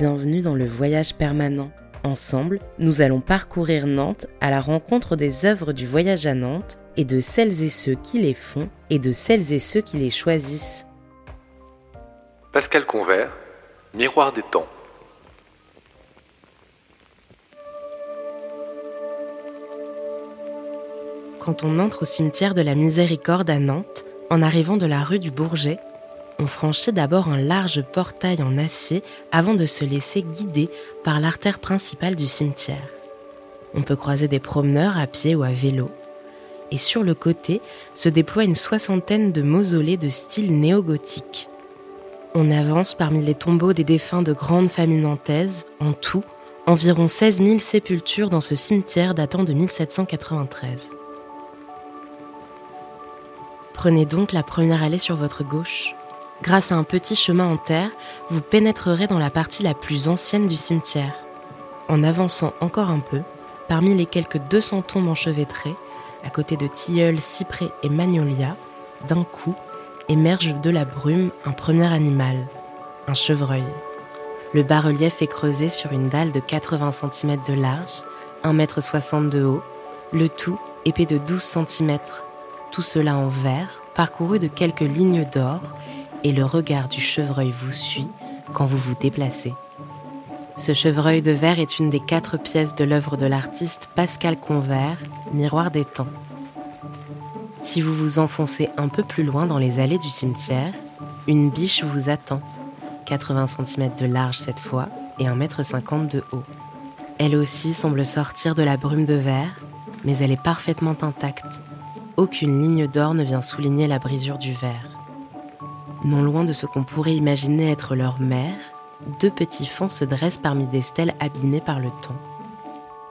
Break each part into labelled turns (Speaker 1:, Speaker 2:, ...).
Speaker 1: bienvenue dans le voyage permanent. Ensemble, nous allons parcourir Nantes à la rencontre des œuvres du voyage à Nantes et de celles et ceux qui les font et de celles et ceux qui les choisissent.
Speaker 2: Pascal Convert, Miroir des temps.
Speaker 1: Quand on entre au cimetière de la Miséricorde à Nantes, en arrivant de la rue du Bourget, on franchit d'abord un large portail en acier avant de se laisser guider par l'artère principale du cimetière. On peut croiser des promeneurs à pied ou à vélo. Et sur le côté se déploie une soixantaine de mausolées de style néo-gothique. On avance parmi les tombeaux des défunts de grandes familles nantaises, en tout, environ 16 000 sépultures dans ce cimetière datant de 1793. Prenez donc la première allée sur votre gauche. Grâce à un petit chemin en terre, vous pénétrerez dans la partie la plus ancienne du cimetière. En avançant encore un peu, parmi les quelques 200 tombes enchevêtrées, à côté de tilleuls, cyprès et magnolias, d'un coup, émerge de la brume un premier animal, un chevreuil. Le bas-relief est creusé sur une dalle de 80 cm de large, 1,60 m de haut, le tout épais de 12 cm, tout cela en verre, parcouru de quelques lignes d'or et le regard du chevreuil vous suit quand vous vous déplacez. Ce chevreuil de verre est une des quatre pièces de l'œuvre de l'artiste Pascal Convert, Miroir des temps. Si vous vous enfoncez un peu plus loin dans les allées du cimetière, une biche vous attend, 80 cm de large cette fois et 1,50 m de haut. Elle aussi semble sortir de la brume de verre, mais elle est parfaitement intacte. Aucune ligne d'or ne vient souligner la brisure du verre. Non loin de ce qu'on pourrait imaginer être leur mère, deux petits fans se dressent parmi des stèles abîmées par le temps.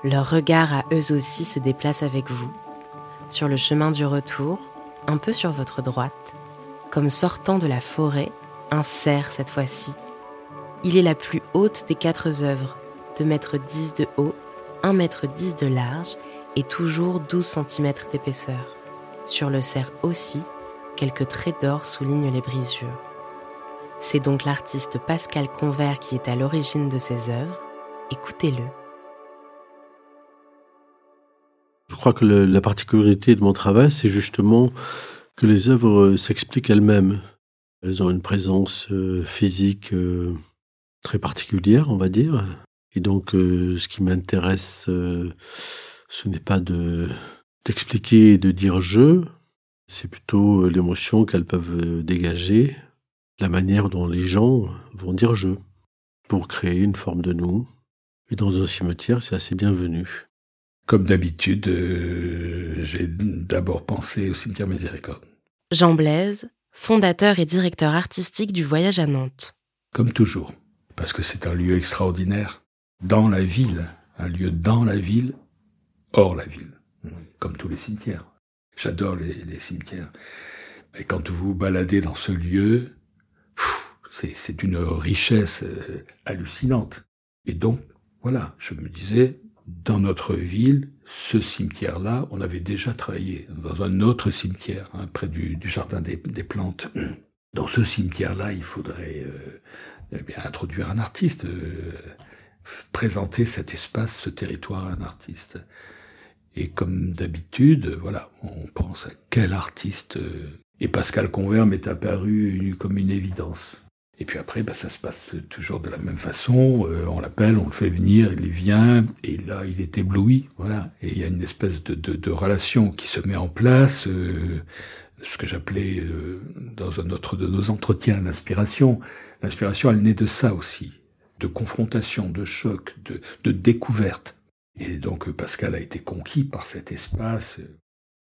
Speaker 1: Leur regard à eux aussi se déplace avec vous. Sur le chemin du retour, un peu sur votre droite, comme sortant de la forêt, un cerf cette fois-ci. Il est la plus haute des quatre œuvres, 2 mètres 10 de haut, 1 mètre 10 de large et toujours 12 cm d'épaisseur. Sur le cerf aussi, quelques traits d'or soulignent les brisures. C'est donc l'artiste Pascal Convert qui est à l'origine de ces œuvres. Écoutez-le.
Speaker 3: Je crois que la particularité de mon travail, c'est justement que les œuvres euh, s'expliquent elles-mêmes. Elles ont une présence euh, physique euh, très particulière, on va dire. Et donc, ce qui m'intéresse, ce n'est pas de d'expliquer et de dire je, c'est plutôt euh, l'émotion qu'elles peuvent euh, dégager, la manière dont les gens vont dire je, pour créer une forme de nous. Et dans un cimetière, c'est assez bienvenu.
Speaker 4: Comme d'habitude, euh, j'ai d'abord pensé au cimetière Miséricorde.
Speaker 1: Jean Blaise, fondateur et directeur artistique du Voyage à Nantes.
Speaker 4: Comme toujours, parce que c'est un lieu extraordinaire, dans la ville, un lieu dans la ville, hors la ville, comme tous les cimetières. J'adore les, cimetières. Mais quand vous baladez dans ce lieu, c'est une richesse euh, hallucinante. Et donc, voilà, je me disais, dans notre ville, ce cimetière-là, on avait déjà travaillé dans un autre cimetière, hein, près du, jardin des, plantes. Dans ce cimetière-là, il faudrait euh, eh bien, introduire un artiste, euh, présenter cet espace, ce territoire à un artiste. Et comme d'habitude, voilà, on pense à quel artiste. Euh, et Pascal Convert m'est apparu comme une évidence. Et puis après, bah, ça se passe toujours de la même façon. Euh, on l'appelle, on le fait venir, il vient, et là, il est ébloui, voilà. Et il y a une espèce de, de, relation qui se met en place, euh, ce que j'appelais dans un autre de nos entretiens l'inspiration. L'inspiration, elle naît de ça aussi, de confrontation, de choc, de, de découverte. Et donc Pascal a été conquis par cet espace.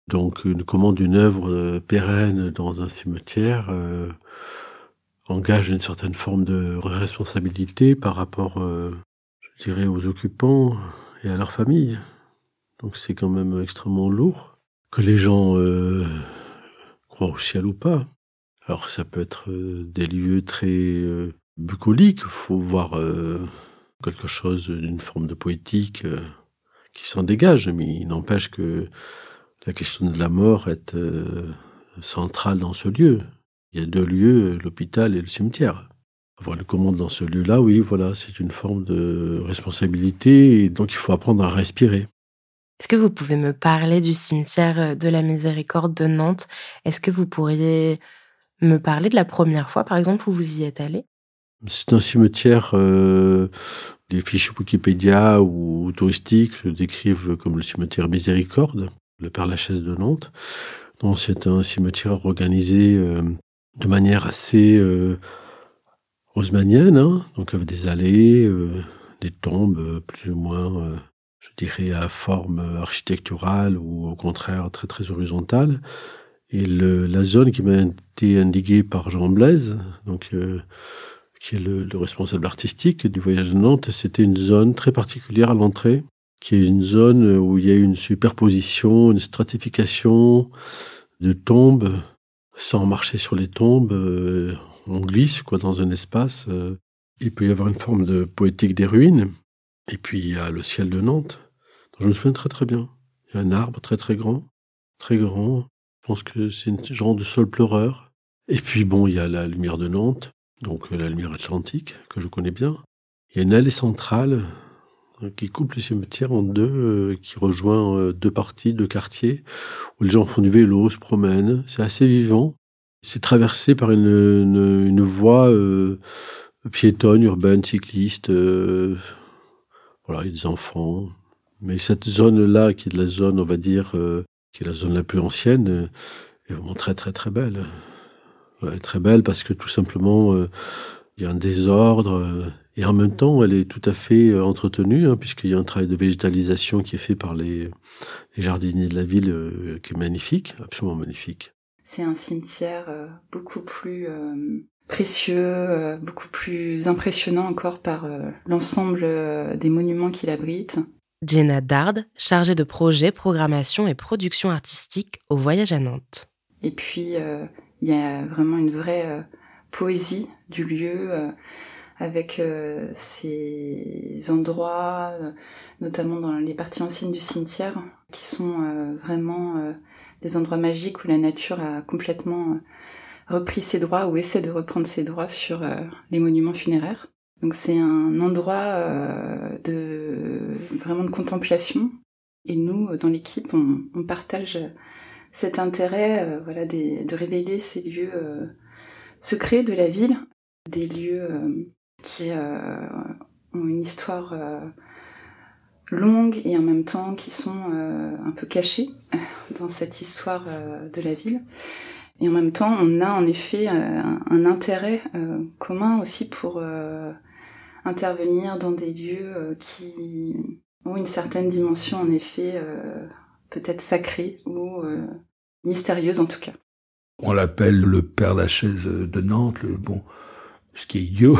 Speaker 3: Donc une commande d'une œuvre euh, pérenne dans un cimetière euh, engage une certaine forme de responsabilité par rapport, euh, je dirais, aux occupants et à leur famille. Donc c'est quand même extrêmement lourd. Que les gens croient au ciel ou pas. Alors ça peut être des lieux très bucoliques, il faut voir quelque chose d'une forme de poétique qui s'en dégage, mais il n'empêche que la question de la mort est euh, centrale dans ce lieu. Il y a deux lieux, l'hôpital et le cimetière. avoir une commande dans ce lieu-là, oui, voilà, c'est une forme de responsabilité et donc il faut apprendre à respirer.
Speaker 1: Est-ce que vous pouvez me parler du cimetière de la Miséricorde de Nantes? Est-ce que vous pourriez me parler de la première fois, par exemple, où vous y êtes allé?
Speaker 3: C'est un cimetière, euh, les fiches Wikipédia ou touristiques le décrivent comme le cimetière Miséricorde, le Père Lachaise de Nantes. Donc c'est un cimetière organisé euh, de manière assez euh, hein, donc avec des allées, euh, des tombes euh, plus ou moins, je dirais, à forme architecturale ou au contraire très très horizontale. Et la zone qui m'a été indiquée par Jean Blaise, donc qui est le, le, responsable artistique du voyage de Nantes, c'était une zone très particulière à l'entrée, qui est une zone où il y a une superposition, une stratification de tombes, sans marcher sur les tombes on glisse quoi dans un espace. Euh, il peut y avoir une forme de poétique des ruines. Et puis il y a le ciel de Nantes. je me souviens très très bien. Il y a un arbre très très grand, très grand. Je pense que c'est un genre de sol pleureur. Et puis bon, il y a la lumière de Nantes, donc la lumière atlantique que je connais bien. Il y a une allée centrale euh, qui coupe le cimetière en deux, euh, qui rejoint deux parties, deux quartiers, où les gens font du vélo, se promènent. C'est assez vivant. C'est traversé par une, une, une voie euh, piétonne, urbaine, cycliste. Euh, voilà, il y a des enfants. Mais cette zone-là, qui est la zone, on va dire, euh, qui est la zone la plus ancienne, euh, est vraiment très très très belle. Elle est très belle parce que tout simplement, euh, il y a un désordre. et en même temps, elle est tout à fait entretenue, hein, puisqu'il y a un travail de végétalisation qui est fait par les, les jardiniers de la ville, qui est magnifique, absolument magnifique.
Speaker 5: C'est un cimetière euh, beaucoup plus euh, précieux, euh, beaucoup plus impressionnant encore par l'ensemble des monuments qu'il abrite.
Speaker 1: Jenna Dard, chargée de projet, programmation et production artistique au Voyage à Nantes.
Speaker 5: Et puis, il y a vraiment une vraie poésie du lieu avec ces endroits, notamment dans les parties anciennes du cimetière, qui sont vraiment des endroits magiques où la nature a complètement euh, repris ses droits ou essaie de reprendre ses droits sur euh, les monuments funéraires. Donc c'est un endroit euh, de vraiment de contemplation. Et nous, dans l'équipe, on, partage cet intérêt, voilà, des, de révéler ces lieux secrets de la ville, des lieux qui ont une histoire longues et en même temps qui sont euh, un peu cachées dans cette histoire euh, de la ville. Et en même temps, on a en effet euh, un, intérêt commun aussi pour intervenir dans des lieux qui ont une certaine dimension en effet peut-être sacrée ou mystérieuse en tout cas.
Speaker 4: On l'appelle le Père Lachaise de Nantes, le bon, ce qui est idiot,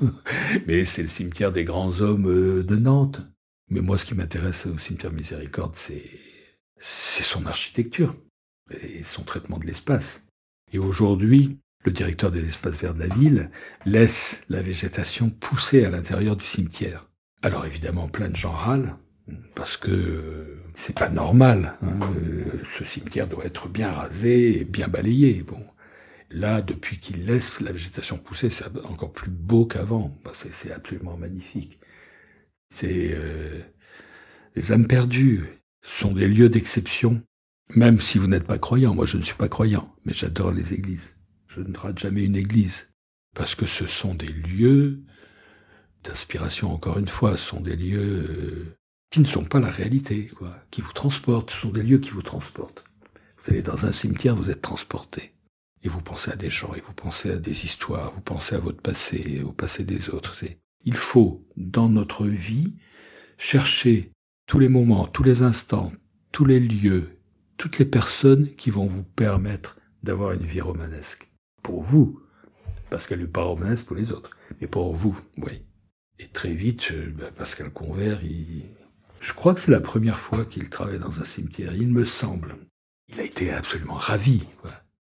Speaker 4: mais c'est le cimetière des grands hommes de Nantes. Mais moi, ce qui m'intéresse au cimetière Miséricorde, c'est, c'est son architecture et son traitement de l'espace. Et aujourd'hui, le directeur des espaces verts de la ville laisse la végétation pousser à l'intérieur du cimetière. Alors évidemment, plein de gens râlent, parce que c'est pas normal. Hein, ce cimetière doit être bien rasé bien balayé. Bon, là, depuis qu'il laisse la végétation pousser, c'est encore plus beau qu'avant. C'est absolument magnifique. C'est euh, les âmes perdues sont des lieux d'exception, même si vous n'êtes pas croyant. Moi, je ne suis pas croyant, mais j'adore les églises. Je ne rate jamais une église parce que ce sont des lieux d'inspiration. Encore une fois, ce sont des lieux euh, qui ne sont pas la réalité, quoi, qui vous transportent. Ce sont des lieux qui vous transportent. Vous allez dans un cimetière, vous êtes transporté. Et vous pensez à des gens, et vous pensez à des histoires, vous pensez à votre passé, au passé des autres. Il faut, dans notre vie, chercher tous les moments, tous les instants, tous les lieux, toutes les personnes qui vont vous permettre d'avoir une vie romanesque. Pour vous, parce qu'elle n'est pas romanesque pour les autres, mais pour vous, oui. Et très vite, ben, Pascal Convert, il... je crois que c'est la première fois qu'il travaille dans un cimetière, il me semble. Il a été absolument ravi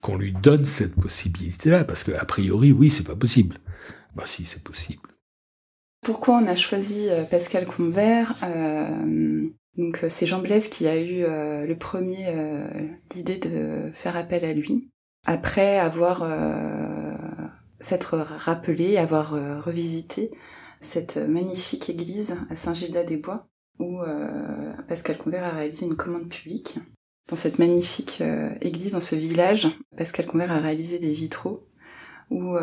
Speaker 4: qu'on lui donne cette possibilité-là, parce qu'a priori, oui, c'est pas possible. Bah si, c'est possible.
Speaker 5: Pourquoi on a choisi euh, Pascal Convert euh, Donc euh, c'est Jean Blaise qui a eu le premier l'idée de faire appel à lui. Après avoir s'être rappelé, avoir revisité cette magnifique église à Saint-Gildas-des-Bois où Pascal Convert a réalisé une commande publique. Dans cette magnifique église, dans ce village, Pascal Convert a réalisé des vitraux où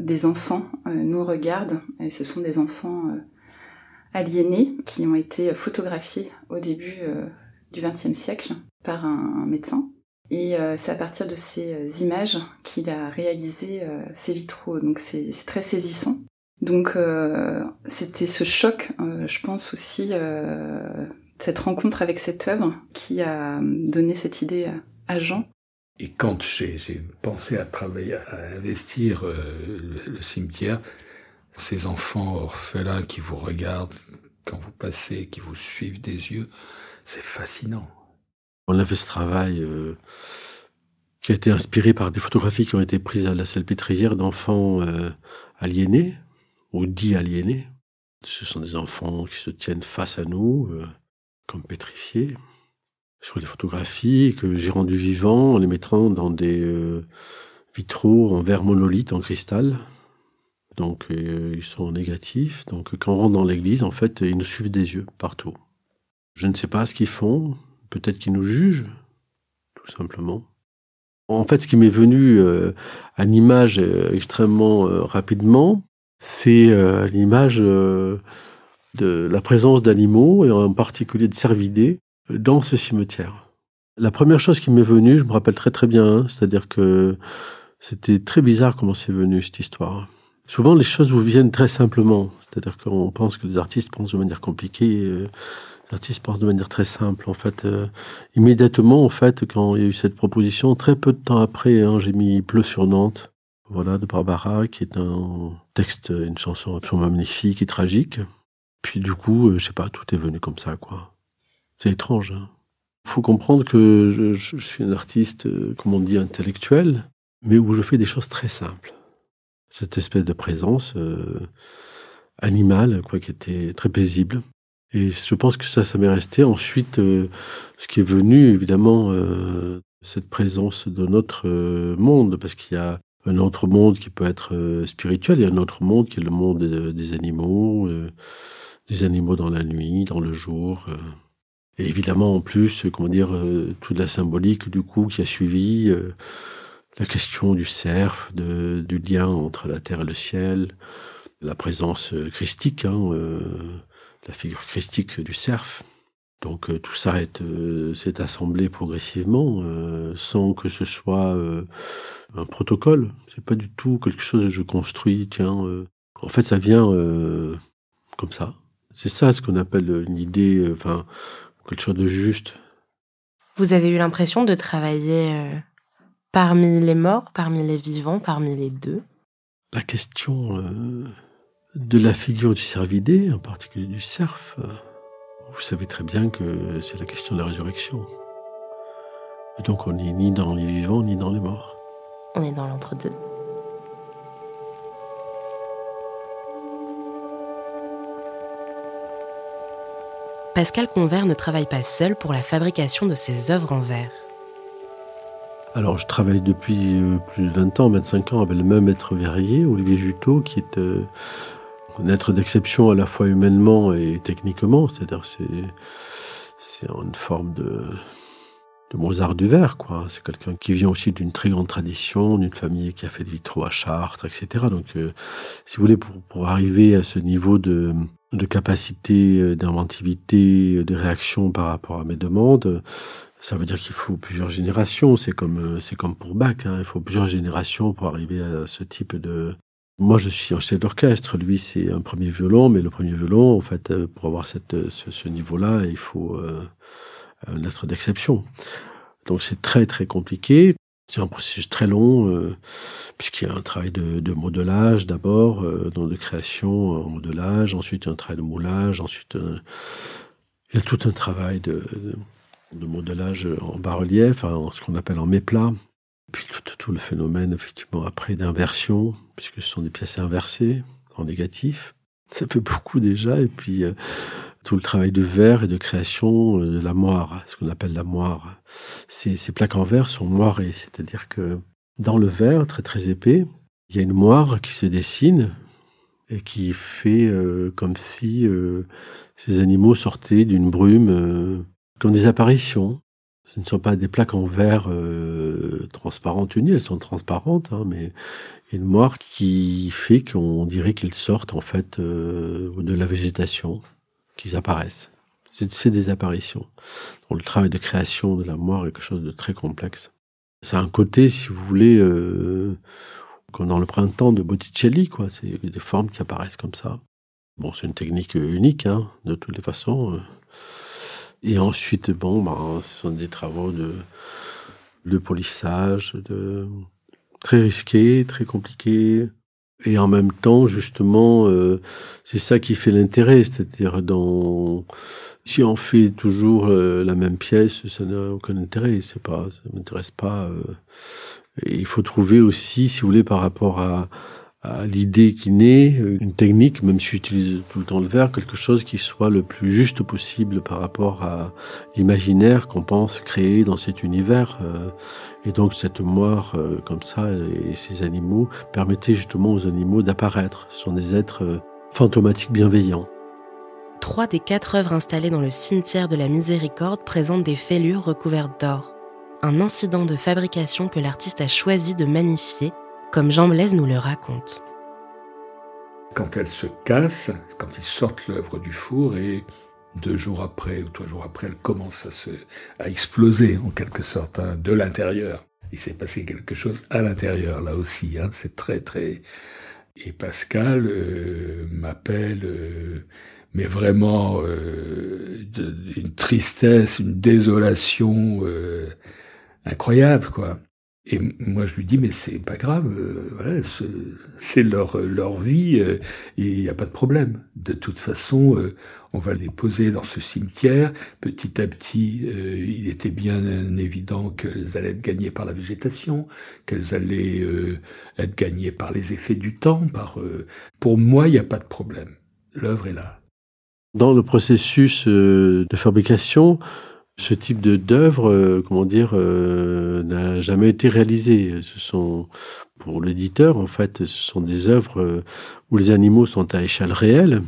Speaker 5: des enfants nous regardent, et ce sont des enfants aliénés qui ont été photographiés au début du XXe siècle par un, médecin. Et euh, c'est à partir de ces euh, images qu'il a réalisé euh, ces vitraux. Donc c'est très saisissant. Donc c'était ce choc, je pense aussi, cette rencontre avec cette œuvre qui a donné cette idée à, Jean.
Speaker 4: Et quand j'ai pensé à travailler, à investir le cimetière, ces enfants orphelins qui vous regardent quand vous passez, qui vous suivent des yeux, c'est fascinant.
Speaker 3: On a fait ce travail euh, qui a été inspiré par des photographies qui ont été prises à la salpêtrière d'enfants euh, aliénés ou dits aliénés. Ce sont des enfants qui se tiennent face à nous, euh, comme pétrifiés, sur des photographies que j'ai rendues vivants en les mettant dans des vitraux en verre monolithe, en cristal. Donc ils sont négatifs. Donc quand on rentre dans l'église, en fait, ils nous suivent des yeux partout. Je ne sais pas ce qu'ils font. Peut-être qu'ils nous jugent, tout simplement. En fait, ce qui m'est venu euh, à l'image euh, extrêmement euh, rapidement, c'est l'image de la présence d'animaux, et en particulier de cervidés, dans ce cimetière. La première chose qui m'est venue, je me rappelle très très bien, hein, c'est-à-dire que c'était très bizarre comment c'est venu cette histoire. Souvent, les choses vous viennent très simplement, c'est-à-dire qu'on pense que les artistes pensent de manière compliquée. L'artiste pense de manière très simple. En fait, euh, immédiatement, en fait, quand il y a eu cette proposition, très peu de temps après, hein, j'ai mis Pleu sur Nantes, voilà, de Barbara, qui est un texte, une chanson absolument magnifique et tragique. Puis du coup, euh, je sais pas, tout est venu comme ça, quoi. C'est étrange. Hein. faut comprendre que je, suis un artiste, euh, comme on dit, intellectuel, mais où je fais des choses très simples. Cette espèce de présence animale, quoi, qui était très paisible. Et je pense que ça, ça m'est resté. Ensuite, euh, ce qui est venu, évidemment, euh, cette présence de notre euh, monde, parce qu'il y a un autre monde qui peut être spirituel, il y a un autre monde qui est le monde des animaux, des animaux dans la nuit, dans le jour. et évidemment, en plus, comment dire, toute la symbolique du coup qui a suivi, la question du cerf, de, du lien entre la terre et le ciel, la présence christique. Hein, la figure christique du cerf. Donc euh, tout ça euh, s'est assemblé progressivement euh, sans que ce soit un protocole. C'est pas du tout quelque chose que je construis. Tiens, en fait, ça vient comme ça. C'est ça ce qu'on appelle une idée, enfin quelque chose de juste.
Speaker 1: Vous avez eu l'impression de travailler parmi les morts, parmi les vivants, parmi les deux?
Speaker 3: La question de la figure du cervidé, en particulier du cerf, vous savez très bien que c'est la question de la résurrection. Et donc on n'est ni dans les vivants ni dans les morts.
Speaker 1: On est dans l'entre-deux. Pascal Convert ne travaille pas seul pour la fabrication de ses œuvres en verre.
Speaker 3: Alors, je travaille depuis euh, plus de 20 ans, 25 ans avec le même maître verrier, Olivier Juteau, qui est euh, un être d'exception à la fois humainement et techniquement, c'est-à-dire c'est c'est une forme de de Mozart du verre, quoi. C'est quelqu'un qui vient aussi d'une très grande tradition, d'une famille qui a fait des vitraux à Chartres, etc. Donc, euh, si vous voulez, pour, pour arriver à ce niveau de, de capacité, euh, d'inventivité, euh, de réaction par rapport à mes demandes, ça veut dire qu'il faut plusieurs générations. C'est comme, c'est comme pour Bach, hein. il faut plusieurs générations pour arriver à ce type de, moi, je suis un chef d'orchestre. Lui, c'est un premier violon, mais le premier violon, en fait, euh, pour avoir cette, euh, ce, niveau-là, il faut euh, un être d'exception. Donc, c'est très, très compliqué. C'est un processus très long, puisqu'il y a un travail de, de modelage d'abord, de création en modelage, ensuite un travail de moulage, ensuite il y a tout un travail de, de, modelage en bas-relief, en ce qu'on appelle en méplat, puis tout, le phénomène, effectivement, après d'inversion, puisque ce sont des pièces inversées, en négatif. Ça fait beaucoup déjà. Et puis, euh, tout le travail de verre et de création euh, de la moire, ce qu'on appelle la moire. Ces, plaques en verre sont moirées, c'est-à-dire que dans le verre, très très épais, Il y a une moire qui se dessine et qui fait euh, comme si ces animaux sortaient d'une brume, comme des apparitions. Ce ne sont pas des plaques en verre transparentes unies, elles sont transparentes, hein, mais une moire qui fait qu'on dirait qu'ils sortent en fait de la végétation, qu'ils apparaissent. C'est des apparitions. Le travail de création de la moire est quelque chose de très complexe. C'est un côté, si vous voulez, comme dans le printemps de Botticelli, quoi. C'est des formes qui apparaissent comme ça. Bon, c'est une technique unique, hein, de toutes les façons. Et ensuite, bon, ben, ce sont des travaux de, de polissage, de très risqués, très compliqués. Et en même temps, justement, euh, c'est ça qui fait l'intérêt, c'est-à-dire dans si on fait toujours euh, la même pièce, ça n'a aucun intérêt. C'est pas, ça m'intéresse pas. Euh, il faut trouver aussi, si vous voulez, par rapport à, à l'idée qui naît, une technique, même si j'utilise tout le temps le verre, quelque chose qui soit le plus juste possible par rapport à l'imaginaire qu'on pense créer dans cet univers. Euh, et donc cette moire euh, comme ça et ces animaux permettaient justement aux animaux d'apparaître. Ce sont des êtres euh, fantomatiques bienveillants.
Speaker 1: Trois des quatre œuvres installées dans le cimetière de la Miséricorde présentent des fêlures recouvertes d'or un incident de fabrication que l'artiste a choisi de magnifier, comme Jean Blaise nous le raconte.
Speaker 4: Quand elle se casse, quand ils sortent l'œuvre du four et deux jours après ou trois jours après, elle commence à se, à exploser en quelque sorte hein, de l'intérieur. Il s'est passé quelque chose à l'intérieur là aussi. Hein, c'est très très. Et Pascal euh, m'appelle, euh, mais vraiment euh, une tristesse, une désolation incroyable, quoi. Et moi, je lui dis, mais c'est pas grave, euh, voilà, c'est leur leur vie, euh, et il n'y a pas de problème. De toute façon, euh, on va les poser dans ce cimetière. Petit à petit, il était bien évident qu'elles allaient être gagnées par la végétation, qu'elles allaient être gagnées par les effets du temps. Par, pour moi, il n'y a pas de problème. L'œuvre est là.
Speaker 3: Dans le processus de fabrication, ce type d'œuvre, euh, comment dire, euh, n'a jamais été réalisé. Ce sont, pour l'éditeur, en fait, ce sont des œuvres euh, où les animaux sont à échelle réelle.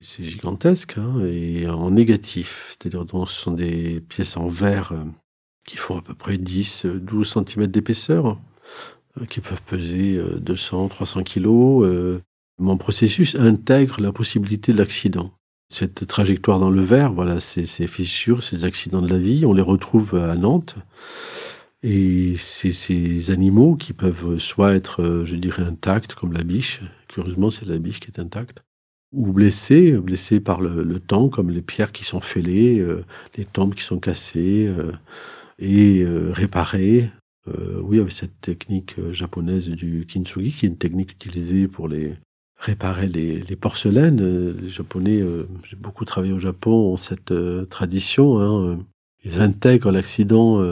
Speaker 3: C'est gigantesque hein, et en négatif, c'est-à-dire ce sont des pièces en verre qui font à peu près 10, 12 cm d'épaisseur, qui peuvent peser 200, 300 kilos. Mon processus intègre la possibilité de l'accident. Cette trajectoire dans le verre, voilà, ces, ces fissures, ces accidents de la vie, on les retrouve à Nantes. Et c'est ces animaux qui peuvent soit être, je dirais, intacts, comme la biche, curieusement c'est la biche qui est intacte, ou blessés, blessés par le, temps, comme les pierres qui sont fêlées, euh, les tombes qui sont cassées, euh, et euh, réparées. oui, avec cette technique japonaise du kintsugi, qui est une technique utilisée pour les, réparer les, les porcelaines. Euh, les Japonais, euh, j'ai beaucoup travaillé au Japon, ont cette euh, tradition. Hein, ils intègrent l'accident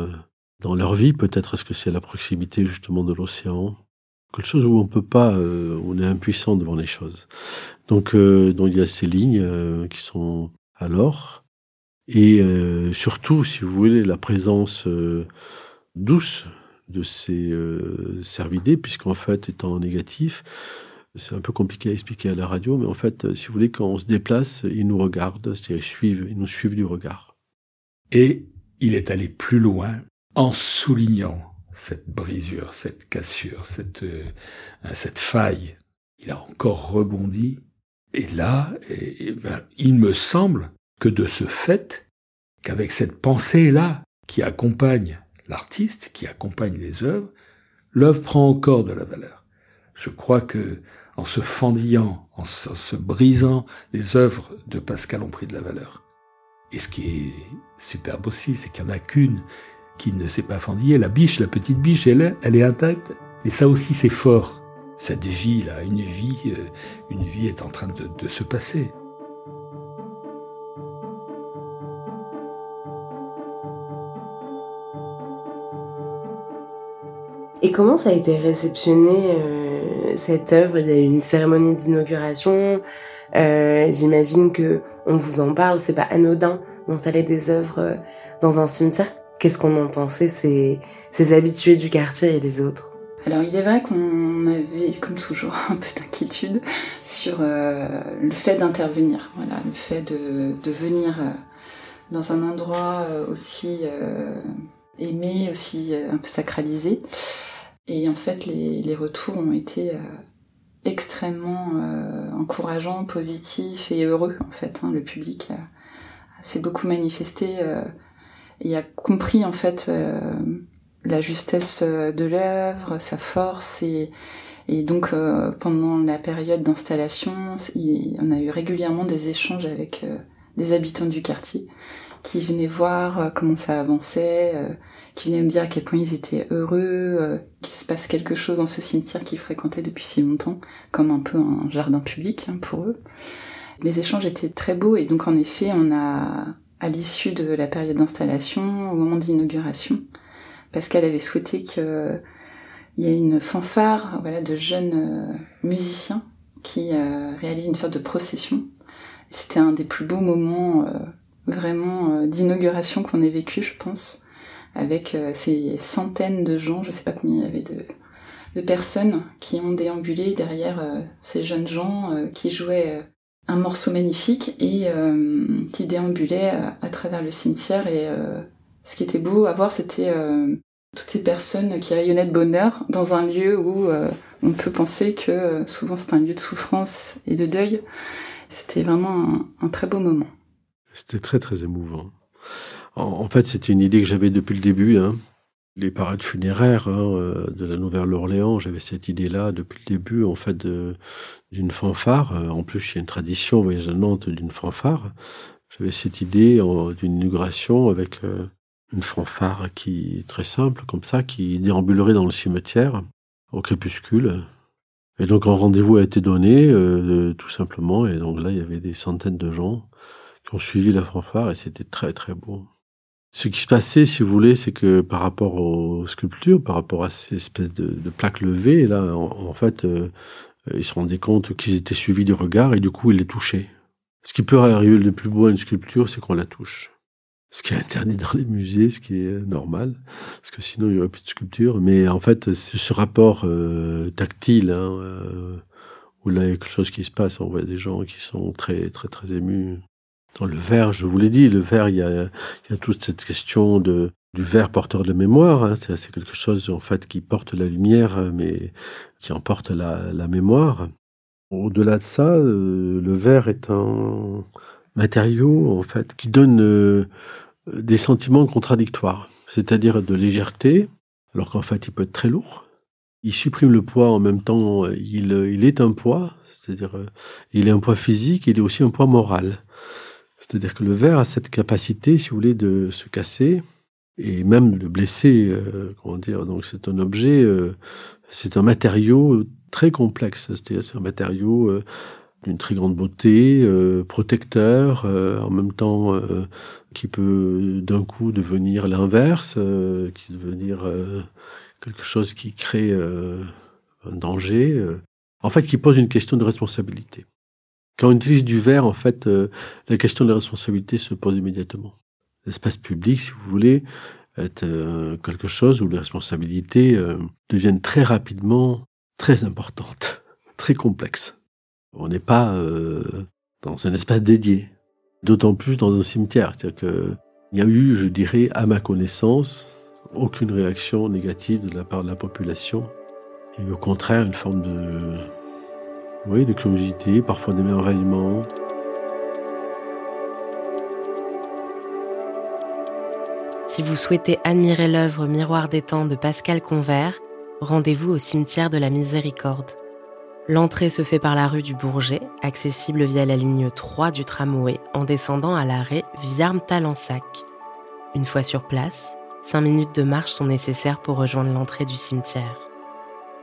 Speaker 3: dans leur vie. Peut-être est-ce que c'est la proximité justement de l'océan, quelque chose où on peut pas, on est impuissant devant les choses. Donc, donc il y a ces lignes qui sont à l'or et surtout, si vous voulez, la présence douce de ces cervidés, puisqu'en fait, étant négatif, c'est un peu compliqué à expliquer à la radio, mais en fait, si vous voulez, quand on se déplace, ils nous regardent, c'est-à-dire ils, nous suivent du regard.
Speaker 4: Et il est allé plus loin en soulignant cette brisure, cette cassure, cette, euh, cette faille. Il a encore rebondi. Et là, ben, il me semble que de ce fait, qu'avec cette pensée-là qui accompagne l'artiste, qui accompagne les œuvres, l'œuvre prend encore de la valeur. Je crois que en se fendillant, en se, brisant, les œuvres de Pascal ont pris de la valeur. Et ce qui est superbe aussi, c'est qu'il n'y en a qu'une qui ne s'est pas fendillée. La biche, la petite biche, elle est, elle est intacte. Et ça aussi, c'est fort. Cette vie-là, une vie, euh, une vie est en train de, de se passer.
Speaker 6: Et comment ça a été réceptionné euh, cette œuvre Il y a eu une cérémonie d'inauguration. Euh, J'imagine que on vous en parle. C'est pas anodin d'installer des œuvres euh, dans un cimetière. Qu'est-ce qu'on en pensait ces, ces habitués du quartier et les autres?
Speaker 5: Alors il est vrai qu'on avait, comme toujours, un peu d'inquiétude sur euh, le fait d'intervenir, voilà, le fait de, de venir dans un endroit aussi aimé, aussi un peu sacralisé. Et en fait, les, les retours ont été extrêmement encourageants, positifs et heureux. En fait, hein. le public s'est beaucoup manifesté et a compris en fait la justesse euh, de l'œuvre, sa force et, et donc euh, pendant la période d'installation, on a eu régulièrement des échanges avec euh, des habitants du quartier qui venaient voir comment ça avançait, qui venaient me dire à quel point ils étaient heureux, qu'il se passe quelque chose dans ce cimetière qu'ils fréquentaient depuis si longtemps, comme un peu un jardin public hein, pour eux. Les échanges étaient très beaux et donc en effet on a, à l'issue de la période d'installation, au moment de l'inauguration, Pascal avait souhaité qu'il y ait une fanfare voilà, de jeunes euh, musiciens qui euh, réalisent une sorte de procession. C'était un des plus beaux moments euh, vraiment d'inauguration qu'on ait vécu, je pense, avec ces centaines de gens, je sais pas combien il y avait de, personnes qui ont déambulé derrière ces jeunes gens qui jouaient un morceau magnifique et qui déambulaient à, travers le cimetière et ce qui était beau à voir, c'était euh, toutes ces personnes qui rayonnaient de bonheur dans un lieu où euh, on peut penser que euh, souvent c'est un lieu de souffrance et de deuil. C'était vraiment un, très beau moment.
Speaker 3: C'était très très émouvant. En, fait, c'était une idée que j'avais depuis le début. Hein. Les parades funéraires hein, de la Nouvelle-Orléans, j'avais cette idée-là depuis le début, en fait, d'une fanfare. En plus, il y a une tradition voyage à Nantes d'une fanfare. J'avais cette idée d'une inauguration avec une fanfare qui est très simple, comme ça, qui déambulerait dans le cimetière au crépuscule. Et donc un rendez-vous a été donné, euh, tout simplement, et donc là il y avait des centaines de gens qui ont suivi la fanfare et c'était très très beau. Ce qui se passait, si vous voulez, c'est que par rapport aux sculptures, par rapport à ces espèces de, plaques levées, là, en, fait, euh, ils se rendaient compte qu'ils étaient suivis du regard et du coup ils les touchaient. Ce qui peut arriver le plus beau à une sculpture, c'est qu'on la touche ce qui est interdit dans les musées, ce qui est normal, parce que sinon il y aurait plus de sculpture. Mais en fait, c'est ce rapport euh, tactile, hein, euh, où là il y a quelque chose qui se passe, on voit des gens qui sont très très très émus. Dans le verre, je vous l'ai dit, le verre, il y a, il y a toute cette question de du verre porteur de mémoire. Hein, c'est quelque chose en fait qui porte la lumière, mais qui emporte la, la mémoire. Au-delà de ça, euh, le verre est un matériau en fait qui donne des sentiments contradictoires, c'est-à-dire de légèreté, alors qu'en fait il peut être très lourd. Il supprime le poids en même temps, il, il est un poids, c'est-à-dire il est un poids physique, il est aussi un poids moral. C'est-à-dire que le verre a cette capacité, si vous voulez, de se casser et même de blesser. Euh, comment dire Donc c'est un objet, euh, c'est un matériau très complexe. C'est un matériau euh, d'une très grande beauté, euh, protecteur, euh, en même temps qui peut d'un coup devenir l'inverse, qui devenir quelque chose qui crée un danger, en fait qui pose une question de responsabilité. Quand on utilise du verre, en fait, la question de la responsabilité se pose immédiatement. L'espace public, si vous voulez, est quelque chose où les responsabilités deviennent très rapidement très importantes, très complexes. On n'est pas euh, dans un espace dédié, d'autant plus dans un cimetière. C'est-à-dire qu'il y a eu, je dirais, à ma connaissance, aucune réaction négative de la part de la population. Il y a eu au contraire une forme de, oui, de curiosité, parfois d'émerveillement.
Speaker 1: Si vous souhaitez admirer l'œuvre Miroir des temps de Pascal Convert, rendez-vous au cimetière de la Miséricorde. L'entrée se fait par la rue du Bourget, accessible via la ligne 3 du tramway en descendant à l'arrêt Viarme-Talensac. Une fois sur place, 5 minutes de marche sont nécessaires pour rejoindre l'entrée du cimetière.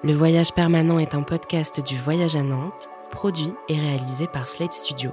Speaker 1: Le Voyage permanent est un podcast du Voyage à Nantes, produit et réalisé par Slate Studio.